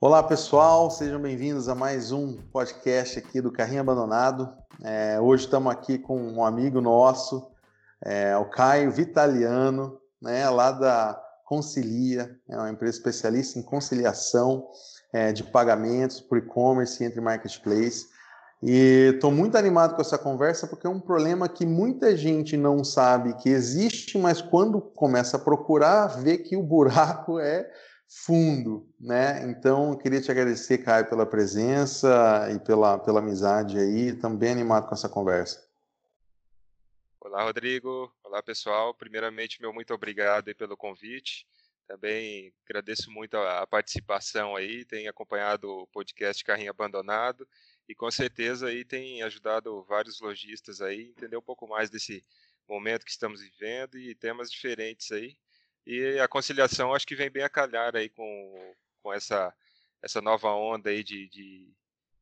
Olá pessoal, sejam bem-vindos a mais um podcast aqui do Carrinho Abandonado. É, hoje estamos aqui com um amigo nosso, é, o Caio Vitaliano, né, lá da Concilia, é uma empresa especialista em conciliação é, de pagamentos por e-commerce entre marketplace. E estou muito animado com essa conversa porque é um problema que muita gente não sabe que existe, mas quando começa a procurar, vê que o buraco é fundo, né? Então, queria te agradecer, Caio, pela presença e pela, pela amizade aí. Estamos bem animados com essa conversa. Olá, Rodrigo. Olá, pessoal. Primeiramente, meu muito obrigado pelo convite. Também agradeço muito a, participação aí, tem acompanhado o podcast Carrinho Abandonado e com certeza aí tem ajudado vários lojistas aí entender um pouco mais desse momento que estamos vivendo e temas diferentes aí. E a conciliação acho que vem bem a calhar aí com, com essa, essa nova onda aí de, de,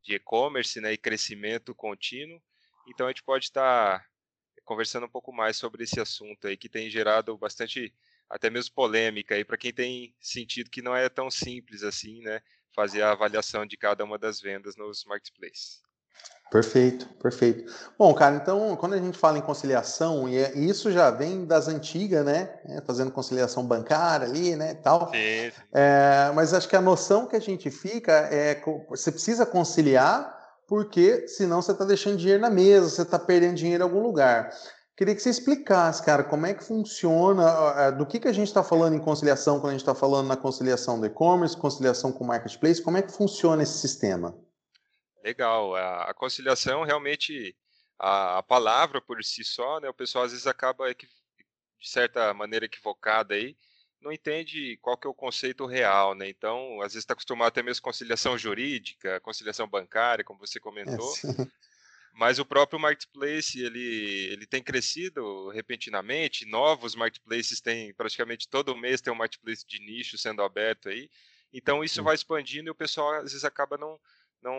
de e-commerce né, e crescimento contínuo. Então a gente pode estar conversando um pouco mais sobre esse assunto aí que tem gerado bastante até mesmo polêmica aí para quem tem sentido que não é tão simples assim, né, fazer a avaliação de cada uma das vendas nos marketplaces. Perfeito, perfeito. Bom, cara, então, quando a gente fala em conciliação, e é, isso já vem das antigas, né? É, fazendo conciliação bancária ali, né? Tal. Sim. É, mas acho que a noção que a gente fica é você precisa conciliar, porque senão você está deixando dinheiro na mesa, você está perdendo dinheiro em algum lugar. Queria que você explicasse, cara, como é que funciona, do que, que a gente está falando em conciliação quando a gente está falando na conciliação do e-commerce, conciliação com o marketplace, como é que funciona esse sistema? Legal. A, conciliação realmente, a, a, palavra por si só, né, o pessoal às vezes acaba de certa maneira equivocada aí, não entende qual que é o conceito real, né? Então, às vezes está acostumado até mesmo conciliação jurídica, conciliação bancária, como você comentou. É, mas o próprio marketplace ele, ele tem crescido repentinamente. Novos marketplaces têm praticamente todo mês tem um marketplace de nicho sendo aberto aí. Então isso vai expandindo e o pessoal às vezes acaba não não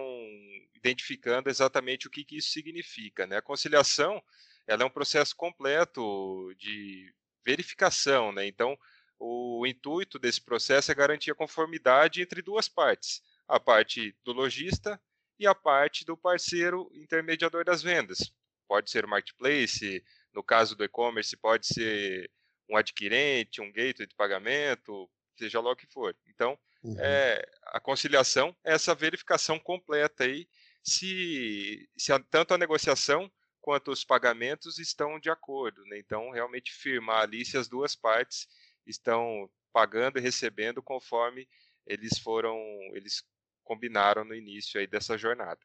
identificando exatamente o que, que isso significa. Né? A conciliação ela é um processo completo de verificação. Né? Então, o intuito desse processo é garantir a conformidade entre duas partes, a parte do lojista e a parte do parceiro intermediador das vendas. Pode ser o marketplace, no caso do e-commerce, pode ser um adquirente, um gateway de pagamento, seja lá o que for. Então, Uhum. É, a conciliação é essa verificação completa aí se, se a, tanto a negociação quanto os pagamentos estão de acordo. Né? Então, realmente firmar ali se as duas partes estão pagando e recebendo conforme eles foram, eles combinaram no início aí dessa jornada.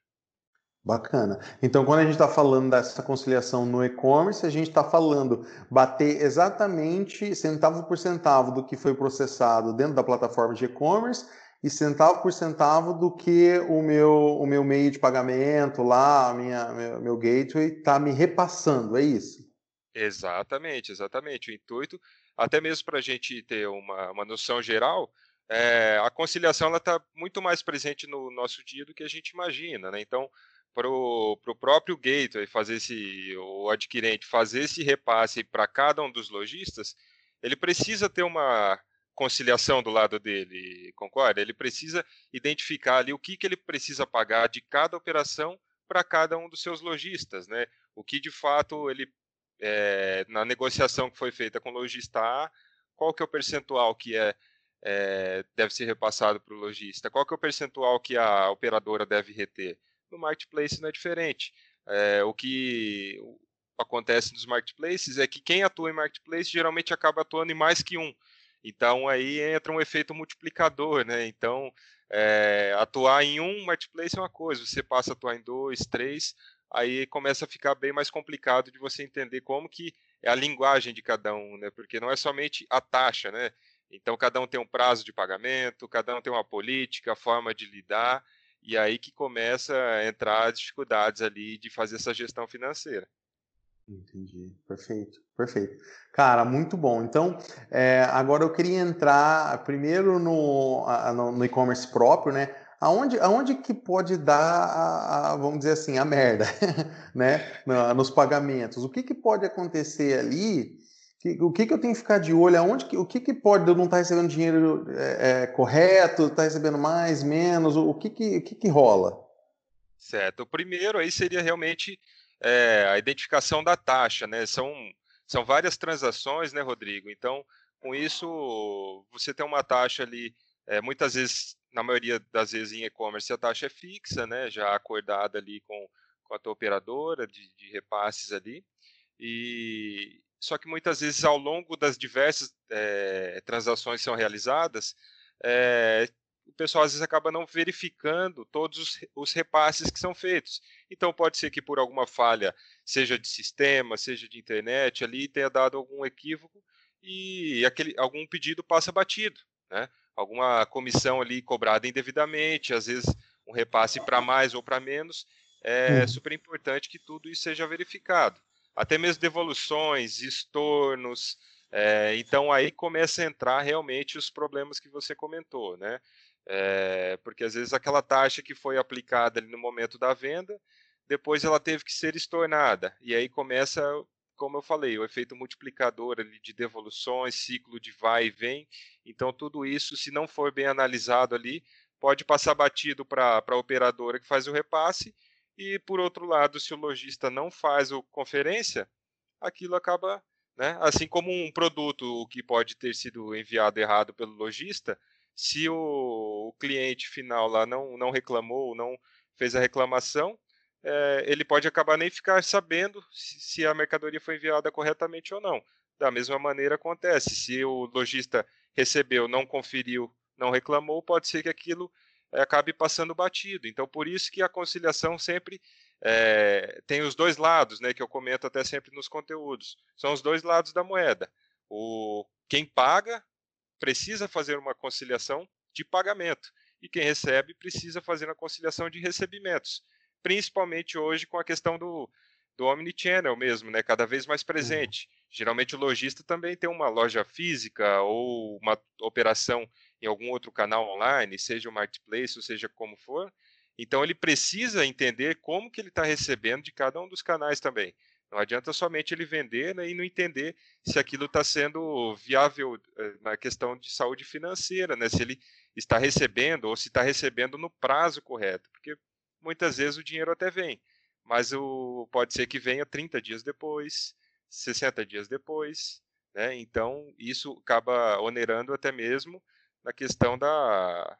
Bacana. Então, quando a gente está falando dessa conciliação no e-commerce, a gente está falando bater exatamente centavo por centavo do que foi processado dentro da plataforma de e-commerce e centavo por centavo do que o meu, o meu meio de pagamento lá, a minha, meu, meu gateway está me repassando, é isso? Exatamente, exatamente. O intuito, até mesmo para a gente ter uma, uma noção geral, é, a conciliação está muito mais presente no nosso dia do que a gente imagina, né? Então, para o próprio gateway fazer esse, o adquirente fazer esse repasse para cada um dos lojistas, ele precisa ter uma conciliação do lado dele, concorda? Ele precisa identificar ali o que, que ele precisa pagar de cada operação para cada um dos seus lojistas, né? O que de fato ele é, na negociação que foi feita com o lojista A, qual que é o percentual que é, é deve ser repassado para o lojista? Qual que é o percentual que a operadora deve reter? no marketplace não é diferente. É, o que acontece nos marketplaces é que quem atua em marketplace geralmente acaba atuando em mais que um. Então aí entra um efeito multiplicador, né? Então é, atuar em um marketplace é uma coisa, você passa a atuar em dois, três, aí começa a ficar bem mais complicado de você entender como que é a linguagem de cada um, né? Porque não é somente a taxa, né? Então cada um tem um prazo de pagamento, cada um tem uma política, forma de lidar. E aí que começa a entrar as dificuldades ali de fazer essa gestão financeira. Entendi, perfeito, perfeito. Cara, muito bom. Então, é, agora eu queria entrar primeiro no, no, e-commerce próprio, né? Aonde, aonde que pode dar, a, a, vamos dizer assim, a merda, né? Nos pagamentos. O que, que pode acontecer ali O que, que eu tenho que ficar de olho? Aonde que, o que, que pode eu não estar tá recebendo dinheiro é, é, correto, estar tá recebendo mais, menos? O que, que, o que, que rola? Certo. O primeiro aí seria realmente é, a identificação da taxa, né? São, são várias transações, né, Rodrigo? Então, com isso, você tem uma taxa ali, é, muitas vezes, na maioria das vezes em e-commerce, a taxa é fixa, né? Já acordada ali com, com a tua operadora de, de repasses ali. E, só que muitas vezes ao longo das diversas é, transações que são realizadas, é, o pessoal às vezes acaba não verificando todos os, os, repasses que são feitos. Então pode ser que por alguma falha, seja de sistema, seja de internet, ali tenha dado algum equívoco e aquele, algum pedido passa batido, né? Alguma comissão ali cobrada indevidamente, às vezes um repasse para mais ou para menos. É super importante que tudo isso seja verificado até mesmo devoluções, estornos. É, então aí começa a entrar realmente os problemas que você comentou, né? É, porque às vezes aquela taxa que foi aplicada no momento da venda, depois ela teve que ser estornada. E aí começa, como eu falei, o efeito multiplicador ali de devoluções, ciclo de vai e vem. Então tudo isso, se não for bem analisado ali, pode passar batido para a operadora que faz o repasse e, por outro lado, se o lojista não faz o conferência, aquilo acaba, né, assim como um produto que pode ter sido enviado errado pelo lojista, se o, o cliente final lá não, não reclamou, não fez a reclamação, é, ele pode acabar nem ficar sabendo se, se a mercadoria foi enviada corretamente ou não. Da mesma maneira acontece, se o lojista recebeu, não conferiu, não reclamou, pode ser que aquilo acabe passando batido. Então, por isso que a conciliação sempre é, tem os dois lados, né, que eu comento até sempre nos conteúdos. São os dois lados da moeda. O quem paga precisa fazer uma conciliação de pagamento e quem recebe precisa fazer uma conciliação de recebimentos, principalmente hoje com a questão do, do omnichannel mesmo, né, cada vez mais presente. Uhum. Geralmente o lojista também tem uma loja física ou uma operação em algum outro canal online, seja o marketplace ou seja como for. Então ele precisa entender como que ele está recebendo de cada um dos canais também. Não adianta somente ele vender né, e não entender se aquilo está sendo viável eh, na questão de saúde financeira, né, se ele está recebendo ou se está recebendo no prazo correto, porque muitas vezes o dinheiro até vem, mas o, pode ser que venha 30 dias depois, 60 dias depois, né, então isso acaba onerando até mesmo na questão da,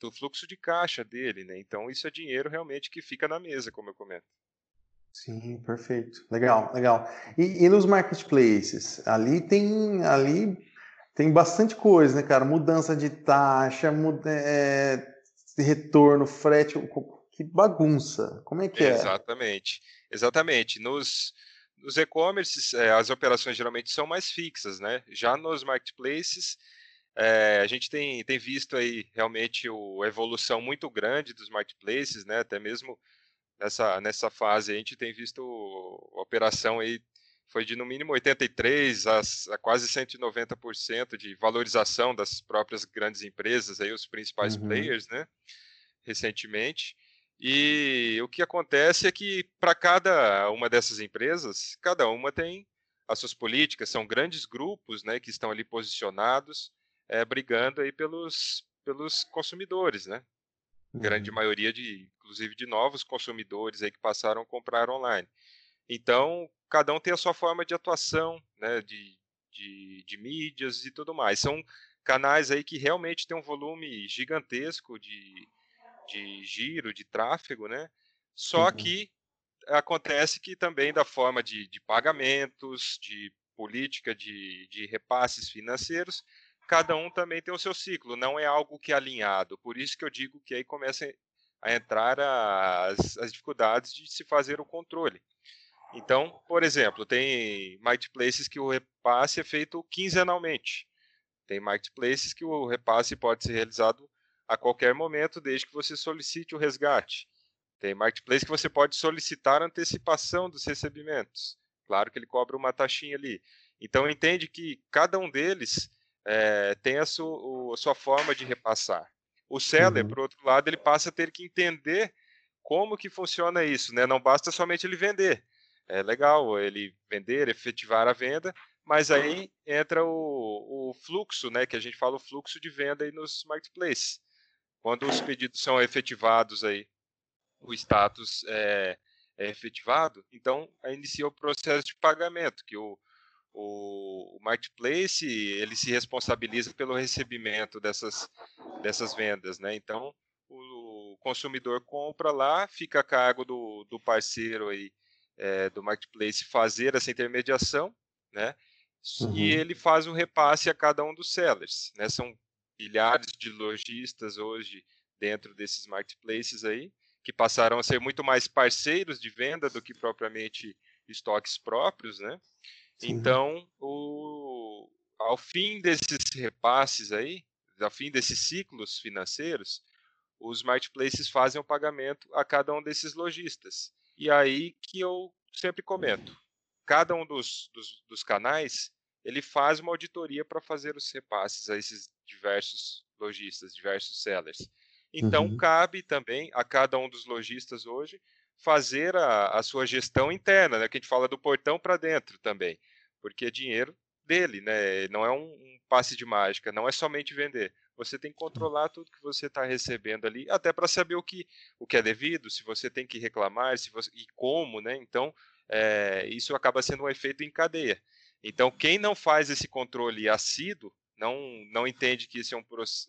do fluxo de caixa dele, né? Então isso é dinheiro realmente que fica na mesa, como eu comento. Sim, perfeito. Legal, legal. E, e nos marketplaces, ali tem ali tem bastante coisa, né, cara? Mudança de taxa, muda, é, retorno, frete, que bagunça. Como é que é? Exatamente, exatamente. Nos nos e-commerces, é, as operações geralmente são mais fixas, né? Já nos marketplaces, é, a gente tem, tem visto aí realmente o, a evolução muito grande dos marketplaces, né? Até mesmo nessa, nessa fase a gente tem visto a operação aí foi de no mínimo 83 a, a quase 190% de valorização das próprias grandes empresas aí os principais uhum. players, né? Recentemente. E o que acontece é que para cada uma dessas empresas, cada uma tem as suas políticas, são grandes grupos, né, que estão ali posicionados é, brigando aí pelos, pelos consumidores, né? Uhum. Grande maioria de, inclusive, de novos consumidores aí que passaram a comprar online. Então, cada um tem a sua forma de atuação, né? De, de, de mídias e tudo mais. São canais aí que realmente têm um volume gigantesco de, de giro, de tráfego, né? Só uhum. que acontece que também da forma de, de pagamentos, de política de, de repasses financeiros, cada um também tem o seu ciclo, não é algo que é alinhado. Por isso que eu digo que aí começa a entrar as, as dificuldades de se fazer o controle. Então, por exemplo, tem marketplaces que o repasse é feito quinzenalmente. Tem marketplaces que o repasse pode ser realizado a qualquer momento, desde que você solicite o resgate. Tem marketplace que você pode solicitar antecipação dos recebimentos. Claro que ele cobra uma taxinha ali. Então entende que cada um deles é, tem a sua, a sua, forma de repassar. O seller, uhum. por outro lado, ele passa a ter que entender como que funciona isso, né? Não basta somente ele vender. É legal ele vender, efetivar a venda, mas aí entra o, o fluxo, né, que a gente fala o fluxo de venda aí nos marketplaces. Quando os pedidos são efetivados aí, o status é, é efetivado, então inicia o processo de pagamento, que o, o, o marketplace ele se responsabiliza pelo recebimento dessas, dessas vendas, né? Então o consumidor compra lá, fica a cargo do, do parceiro aí é, do marketplace fazer essa intermediação, né? Uhum. E ele faz o repasse a cada um dos sellers, né? São milhares de lojistas hoje dentro desses marketplaces aí que passaram a ser muito mais parceiros de venda do que propriamente estoques próprios, né? Sim. Então, o, ao fim desses repasses aí, ao fim desses ciclos financeiros, os marketplaces fazem o pagamento a cada um desses lojistas. E aí que eu sempre comento, cada um dos, dos, dos canais, ele faz uma auditoria para fazer os repasses a esses diversos lojistas, diversos sellers. Então, uhum. cabe também a cada um dos lojistas hoje fazer a, a sua gestão interna, né? Que a gente fala do portão para dentro também, porque é dinheiro dele, né? Não é um, um, passe de mágica, não é somente vender. Você tem que controlar tudo que você está recebendo ali, até para saber o que, o que é devido, se você tem que reclamar, se você, e como, né? Então, é, isso acaba sendo um efeito em cadeia. Então, quem não faz esse controle assíduo, não, não entende que esse é um,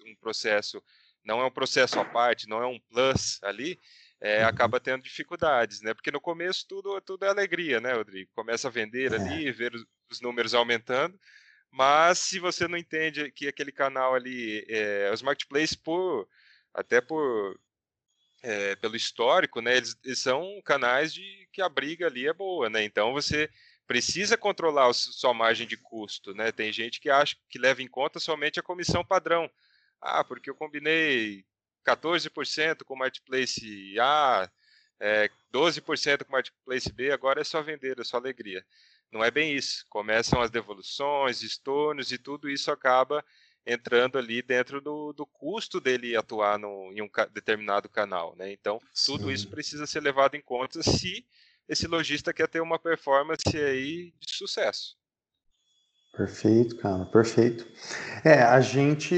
um processo, não é um processo à parte, não é um plus ali, é, acaba tendo dificuldades, né? Porque no começo tudo, tudo é alegria, né, Rodrigo? Começa a vender é. ali, ver os, os, números aumentando, mas se você não entende que aquele canal ali, é, os marketplaces, por, até por é, pelo histórico, né, eles, eles, são canais de que a briga ali é boa, né? Então você precisa controlar a sua margem de custo, né? Tem gente que acha que leva em conta somente a comissão padrão. Ah, porque eu combinei 14% com o Marketplace A, é, 12% com o Marketplace B, agora é só vender, é só alegria. Não é bem isso. Começam as devoluções, estornos e tudo isso acaba entrando ali dentro do, do custo dele atuar no, em um determinado canal. Né? Então, Sim. tudo isso precisa ser levado em conta se esse lojista quer ter uma performance aí de sucesso. Perfeito, cara, perfeito. É, a gente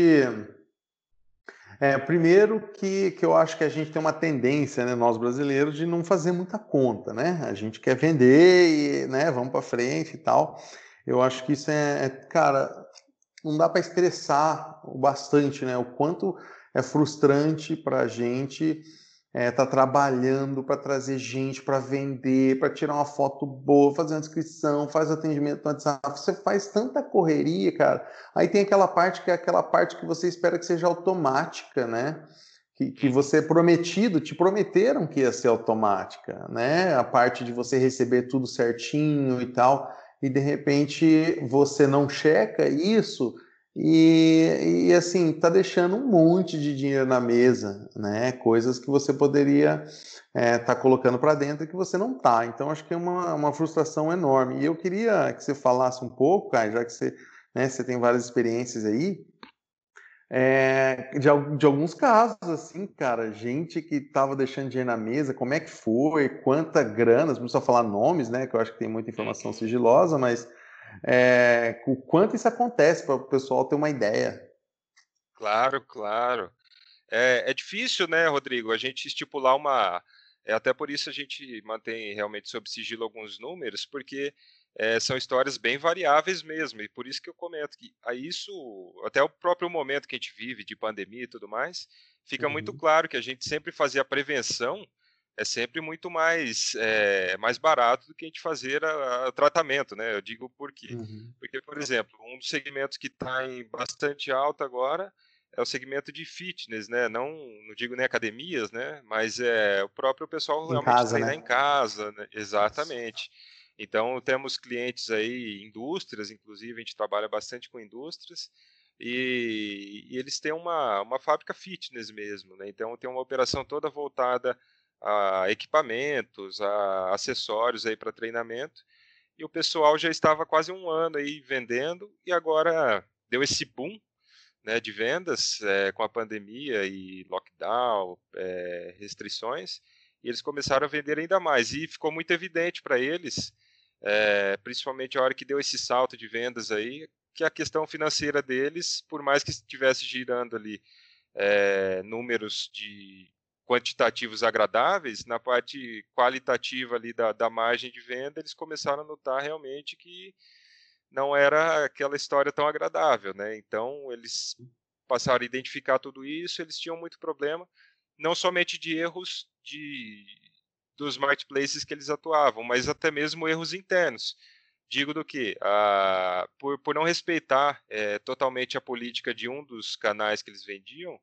é, primeiro que, que eu acho que a gente tem uma tendência, né, nós brasileiros, de não fazer muita conta, né? A gente quer vender e, né, vamos para frente e tal. Eu acho que isso é, é cara, não dá para estressar o bastante, né? O quanto é frustrante para a gente é, tá trabalhando para trazer gente para vender, para tirar uma foto boa, fazer uma inscrição, faz atendimento no WhatsApp. Você faz tanta correria, cara. Aí tem aquela parte que é aquela parte que você espera que seja automática, né? Que, que você é prometido, te prometeram que ia ser automática, né? A parte de você receber tudo certinho e tal, e de repente você não checa isso e, e, assim, tá deixando um monte de dinheiro na mesa, né? Coisas que você poderia estar é, tá colocando para dentro e que você não tá. Então, acho que é uma, uma frustração enorme. E eu queria que você falasse um pouco, Caio, já que você, né, você tem várias experiências aí, é, de, de, alguns casos, assim, cara, gente que tava deixando dinheiro na mesa, como é que foi, quanta grana, não precisa falar nomes, né? Que eu acho que tem muita informação sigilosa, mas é, o quanto isso acontece para o pessoal ter uma ideia. Claro, claro. É, é, difícil, né, Rodrigo, a gente estipular uma. É, até por isso a gente mantém realmente sob sigilo alguns números, porque é, são histórias bem variáveis mesmo, e por isso que eu comento que a isso, até o próprio momento que a gente vive de pandemia e tudo mais, fica uhum. muito claro que a gente sempre fazia a prevenção é sempre muito mais, é, mais barato do que a gente fazer o tratamento, né? Eu digo por quê? Uhum. Porque, por exemplo, um dos segmentos que está em bastante alta agora é o segmento de fitness, né? Não, não digo nem academias, né? Mas é o próprio pessoal em realmente casa, treinar né? em casa, né? Exatamente. Então, temos clientes aí, indústrias, inclusive, a gente trabalha bastante com indústrias, e, e eles têm uma, uma fábrica fitness mesmo, né? Então, tem uma operação toda voltada a equipamentos, a acessórios aí para treinamento. E o pessoal já estava quase um ano aí vendendo e agora deu esse boom né, de vendas é, com a pandemia e lockdown, é, restrições, e eles começaram a vender ainda mais. E ficou muito evidente para eles é, principalmente a hora que deu esse salto de vendas aí, que a questão financeira deles, por mais que estivesse girando ali números de quantitativos agradáveis, na parte qualitativa ali da, da margem de venda, eles começaram a notar realmente que não era aquela história tão agradável, né? Então eles passaram a identificar tudo isso, eles tinham muito problema, não somente de erros de dos marketplaces que eles atuavam, mas até mesmo erros internos. Digo do que, ah, por, por não respeitar é, totalmente a política de um dos canais que eles vendiam,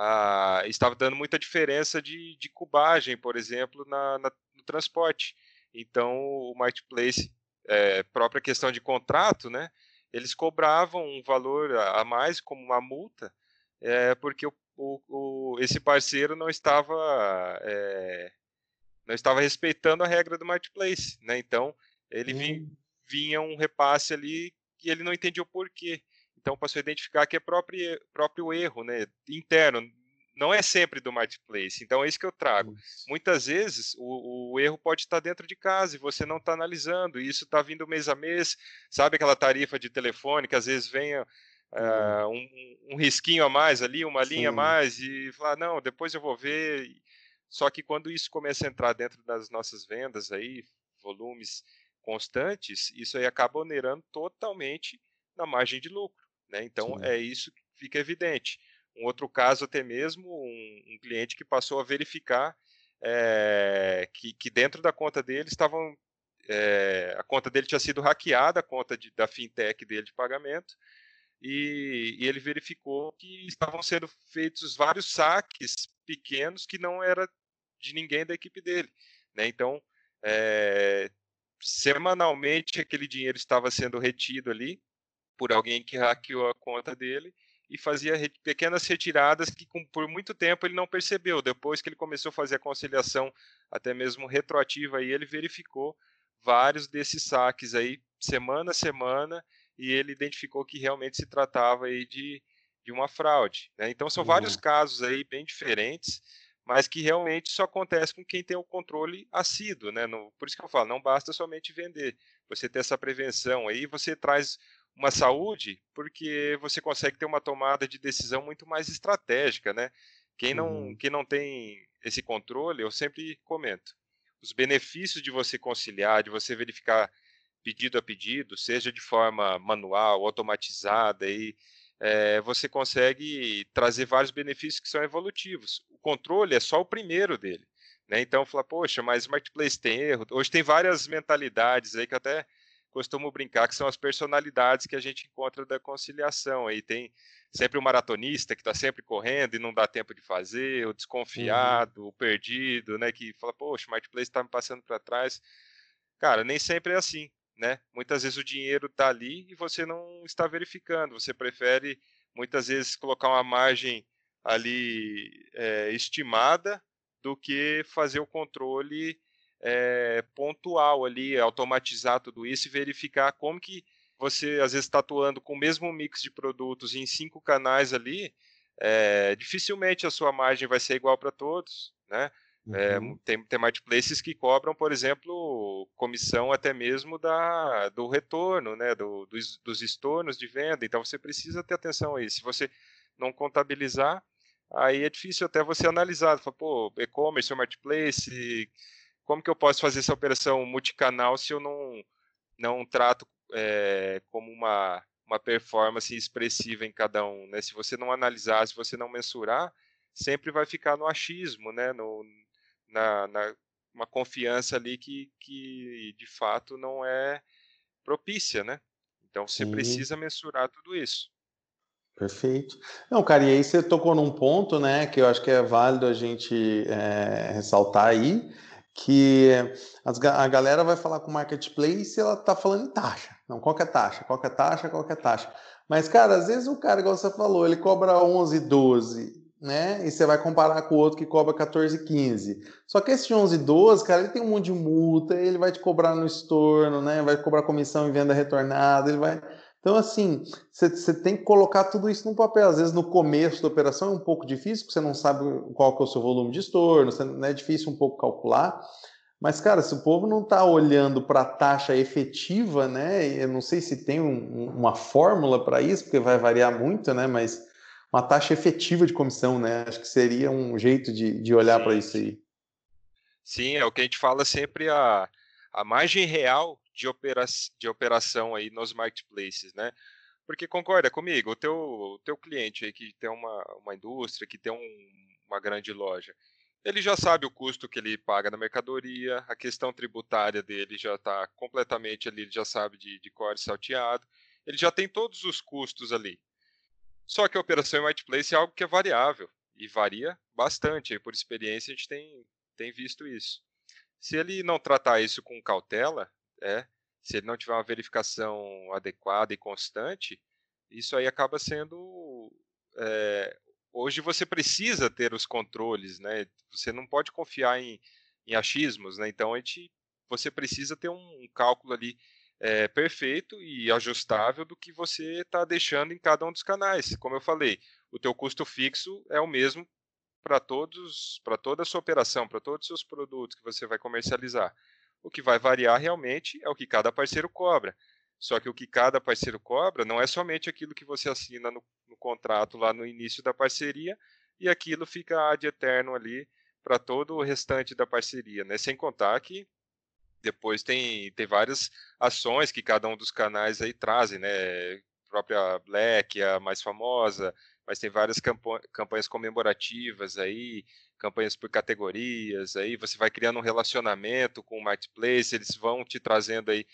ah, estava dando muita diferença de, de cubagem, por exemplo, na, na, no transporte. Então, o marketplace, é, própria questão de contrato, né, eles cobravam um valor a mais como uma multa, é, porque o, o, o, esse parceiro não estava é, não estava respeitando a regra do marketplace, né? Então ele vinha, vinha um repasse ali e ele não entendia o porquê. Então passou a identificar que é próprio, próprio erro, né? Interno, não é sempre do marketplace. Então é isso que eu trago. Isso. Muitas vezes o, o, erro pode estar dentro de casa e você não está analisando. E isso está vindo mês a mês. Sabe aquela tarifa de telefone que às vezes vem uh, um, um, risquinho a mais ali, uma Sim. linha a mais e falar não, depois eu vou ver. Só que quando isso começa a entrar dentro das nossas vendas aí, volumes constantes, isso aí acaba onerando totalmente na margem de lucro. Né? Então Sim. é isso que fica evidente. Um outro caso até mesmo, um, um cliente que passou a verificar é, que, que, dentro da conta dele estavam é, a conta dele tinha sido hackeada, a conta de, da fintech dele de pagamento, e, e, ele verificou que estavam sendo feitos vários saques pequenos que não era de ninguém da equipe dele. Né? Então, é, semanalmente aquele dinheiro estava sendo retido ali por alguém que hackeou a conta dele e fazia re pequenas retiradas que com, por muito tempo ele não percebeu. Depois que ele começou a fazer a conciliação, até mesmo retroativa, aí ele verificou vários desses saques aí semana a semana e ele identificou que realmente se tratava aí de, de uma fraude. Né? Então são uhum. vários casos aí bem diferentes, mas que realmente só acontece com quem tem o controle assíduo. Né? No, por isso que eu falo, não basta somente vender. Você ter essa prevenção aí, você traz uma saúde porque você consegue ter uma tomada de decisão muito mais estratégica, né? Quem não, uhum. quem não tem esse controle, eu sempre comento, os benefícios de você conciliar, de você verificar pedido a pedido, seja de forma manual, automatizada, e é, você consegue trazer vários benefícios que são evolutivos. O controle é só o primeiro dele. Né? Então, falar, poxa, mas Marketplace tem erro. Hoje tem várias mentalidades aí que até costumo brincar que são as personalidades que a gente encontra da conciliação. Aí tem sempre o maratonista que está sempre correndo e não dá tempo de fazer, o desconfiado, uhum. o perdido, né, que fala, poxa, o Marketplace está me passando para trás. Cara, nem sempre é assim né? Muitas vezes o dinheiro está ali e você não está verificando. Você prefere muitas vezes colocar uma margem ali é, estimada do que fazer o controle é, pontual ali, automatizar tudo isso e verificar como que você às vezes está atuando com o mesmo mix de produtos em cinco canais ali, é, dificilmente a sua margem vai ser igual para todos, né? É, uhum. É, tem, tem marketplaces que cobram, por exemplo, comissão até mesmo da, do retorno, né, do, dos, dos estornos de venda. Então você precisa ter atenção aí. Se você não contabilizar, aí é difícil até você analisar. Fala, pô, e-commerce, marketplace, como que eu posso fazer essa operação multicanal se eu não, não trato é, como uma, uma performance expressiva em cada um? Né? Se você não analisar, se você não mensurar, sempre vai ficar no achismo, né? no, na, na uma confiança ali que, que de fato não é propícia, né? Então você Sim. precisa mensurar tudo isso. Perfeito. Não, cara, e aí você tocou num ponto, né, que eu acho que é válido a gente é, ressaltar aí, que as, a galera vai falar com o marketplace e ela tá falando em taxa. Não, qual é a taxa? Qual é a taxa? Qual é a taxa? Mas, cara, às vezes o cara, igual você falou, ele cobra 11, 12 né? E você vai comparar com o outro que cobra 14, 15. Só que esse 11, 12, cara, ele tem um monte de multa, ele vai te cobrar no estorno, né? Vai cobrar comissão em venda retornada, ele vai. Então, assim, você tem que colocar tudo isso no papel. Às vezes, no começo da operação é um pouco difícil, porque você não sabe qual que é o seu volume de estorno, né? é difícil um pouco calcular. Mas, cara, se o povo não está olhando para a taxa efetiva, né? Eu não sei se tem um, uma fórmula para isso, porque vai variar muito, né? Mas uma taxa efetiva de comissão, né? Acho que seria um jeito de, de olhar para isso aí. Sim, é o que a gente fala sempre a, a margem real de, opera, de operação aí nos marketplaces, né? Porque concorda comigo, o teu, o teu cliente aí que tem uma, uma indústria, que tem um, uma grande loja, ele já sabe o custo que ele paga na mercadoria, a questão tributária dele já está completamente ali, ele já sabe de, de core salteado, ele já tem todos os custos ali. Só que a operação em marketplace é algo que é variável e varia bastante. por experiência, a gente tem, tem visto isso. Se ele não tratar isso com cautela, é, se ele não tiver uma verificação adequada e constante, isso aí acaba sendo é, hoje você precisa ter os controles, né? Você não pode confiar em, em achismos, né? Então a gente, você precisa ter um, cálculo ali é, perfeito e ajustável do que você está deixando em cada um dos canais. Como eu falei, o teu custo fixo é o mesmo para todos, para toda a sua operação, para todos os seus produtos que você vai comercializar. O que vai variar realmente é o que cada parceiro cobra. Só que o que cada parceiro cobra não é somente aquilo que você assina no, no contrato lá no início da parceria e aquilo fica ad eterno ali para todo o restante da parceria, né? Sem contar que depois tem, tem várias ações que cada um dos canais aí trazem, né? A própria Black, a mais famosa, mas tem várias campanhas comemorativas aí, campanhas por categorias, aí você vai criando um relacionamento com o marketplace, eles vão te trazendo aí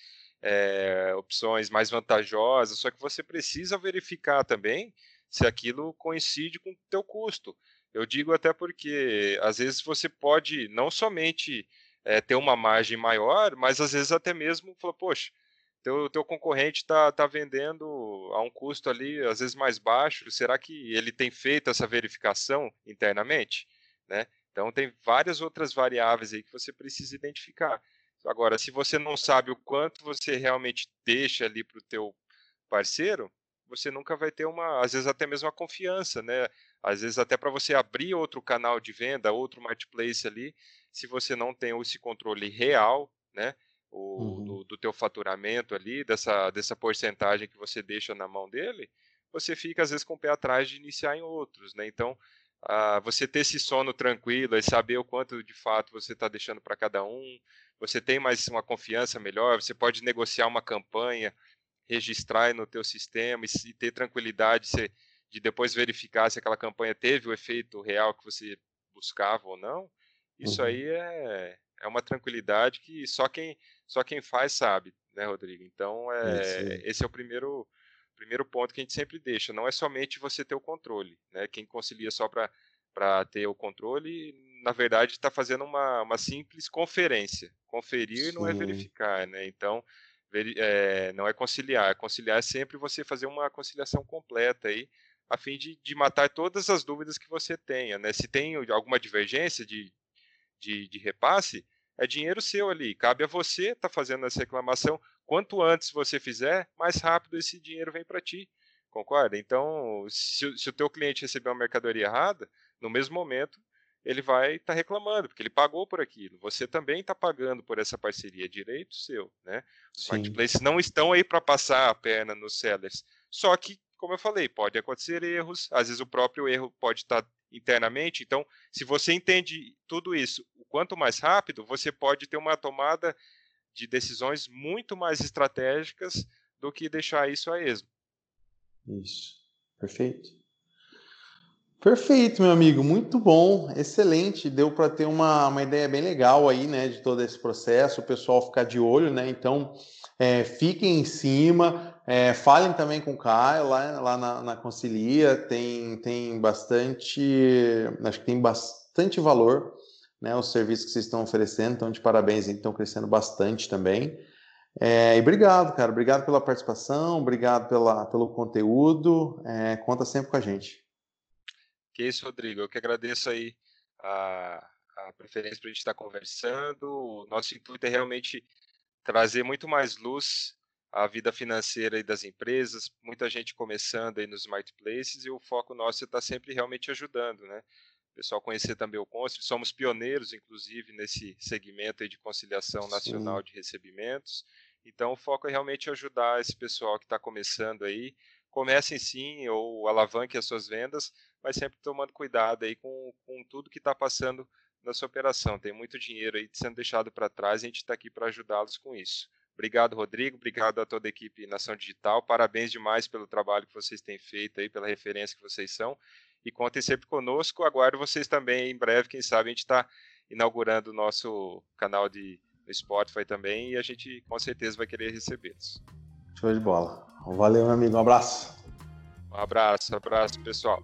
é, opções mais vantajosas, só que você precisa verificar também se aquilo coincide com o teu custo. Eu digo até porque às vezes você pode não somente é, ter uma margem maior, mas às vezes até mesmo falar, poxa, teu, teu concorrente está tá vendendo a um custo ali às vezes mais baixo, será que ele tem feito essa verificação internamente? Né? Então tem várias outras variáveis aí que você precisa identificar. Agora, se você não sabe o quanto você realmente deixa ali para o teu parceiro, você nunca vai ter uma, às vezes até mesmo a confiança, né? Às vezes até para você abrir outro canal de venda, outro marketplace ali, se você não tem esse controle real, né? O, uhum. do, do teu faturamento ali, dessa, dessa porcentagem que você deixa na mão dele, você fica às vezes com o pé atrás de iniciar em outros, né? Então, ah, você ter esse sono tranquilo e saber o quanto de fato você está deixando para cada um, você tem mais uma confiança melhor, você pode negociar uma campanha, registrar no teu sistema e, e ter tranquilidade de, de depois verificar se aquela campanha teve o efeito real que você buscava ou não. Isso uhum. aí é, é uma tranquilidade que só quem, só quem faz sabe, né, Rodrigo? Então, é, esse é o primeiro, primeiro ponto que a gente sempre deixa. Não é somente você ter o controle, né? Quem concilia só para ter o controle, na verdade, está fazendo uma, uma simples conferência. Conferir Sim. não é verificar, né? Então, é, não é conciliar. Conciliar é sempre você fazer uma conciliação completa aí, a fim de, de matar todas as dúvidas que você tenha, né? Se tem alguma divergência de, de, de repasse, é dinheiro seu ali. Cabe a você estar tá fazendo essa reclamação. Quanto antes você fizer, mais rápido esse dinheiro vem para ti. Concorda? Então, se, se, o teu cliente receber uma mercadoria errada, no mesmo momento, ele vai estar tá reclamando, porque ele pagou por aquilo. Você também está pagando por essa parceria, direito seu. Né? Os Sim. marketplaces não estão aí para passar a perna nos sellers. Só que, como eu falei, pode acontecer erros, às vezes o próprio erro pode estar tá internamente. Então, se você entende tudo isso o quanto mais rápido, você pode ter uma tomada de decisões muito mais estratégicas do que deixar isso a esmo. Isso, perfeito. Perfeito, meu amigo, muito bom, excelente. Deu para ter uma, uma ideia bem legal aí, né, de todo esse processo, o pessoal ficar de olho, né? Então, é, fiquem em cima, é, falem também com o Caio lá, lá na, na Concilia, tem, tem bastante, acho que tem bastante valor, né, os serviços que vocês estão oferecendo, então de parabéns, estão crescendo bastante também. É, e obrigado, cara, obrigado pela participação, obrigado pela, pelo conteúdo, é, conta sempre com a gente. Que isso, Rodrigo. Eu que agradeço aí a, a preferência para a gente estar conversando. O nosso intuito é realmente trazer muito mais luz à vida financeira das empresas, muita gente começando aí nos marketplaces e o foco nosso é estar sempre realmente ajudando, né? pessoal conhecer também o Consul. Somos pioneiros, inclusive, nesse segmento de conciliação nacional sim. de recebimentos. Então, o foco é realmente ajudar esse pessoal que está começando aí. Comecem sim, ou alavanque as suas vendas, mas sempre tomando cuidado aí com, com tudo que está passando na sua operação. Tem muito dinheiro aí sendo deixado para trás e a gente está aqui para ajudá-los com isso. Obrigado, Rodrigo. Obrigado a toda a equipe Nação Digital. Parabéns demais pelo trabalho que vocês têm feito aí, pela referência que vocês são. E contem sempre conosco. Aguardo vocês também em breve. Quem sabe a gente está inaugurando o nosso canal de Spotify também e a gente com certeza vai querer recebê-los. Show de bola. Valeu, meu amigo. Um abraço. Um abraço, um abraço, pessoal.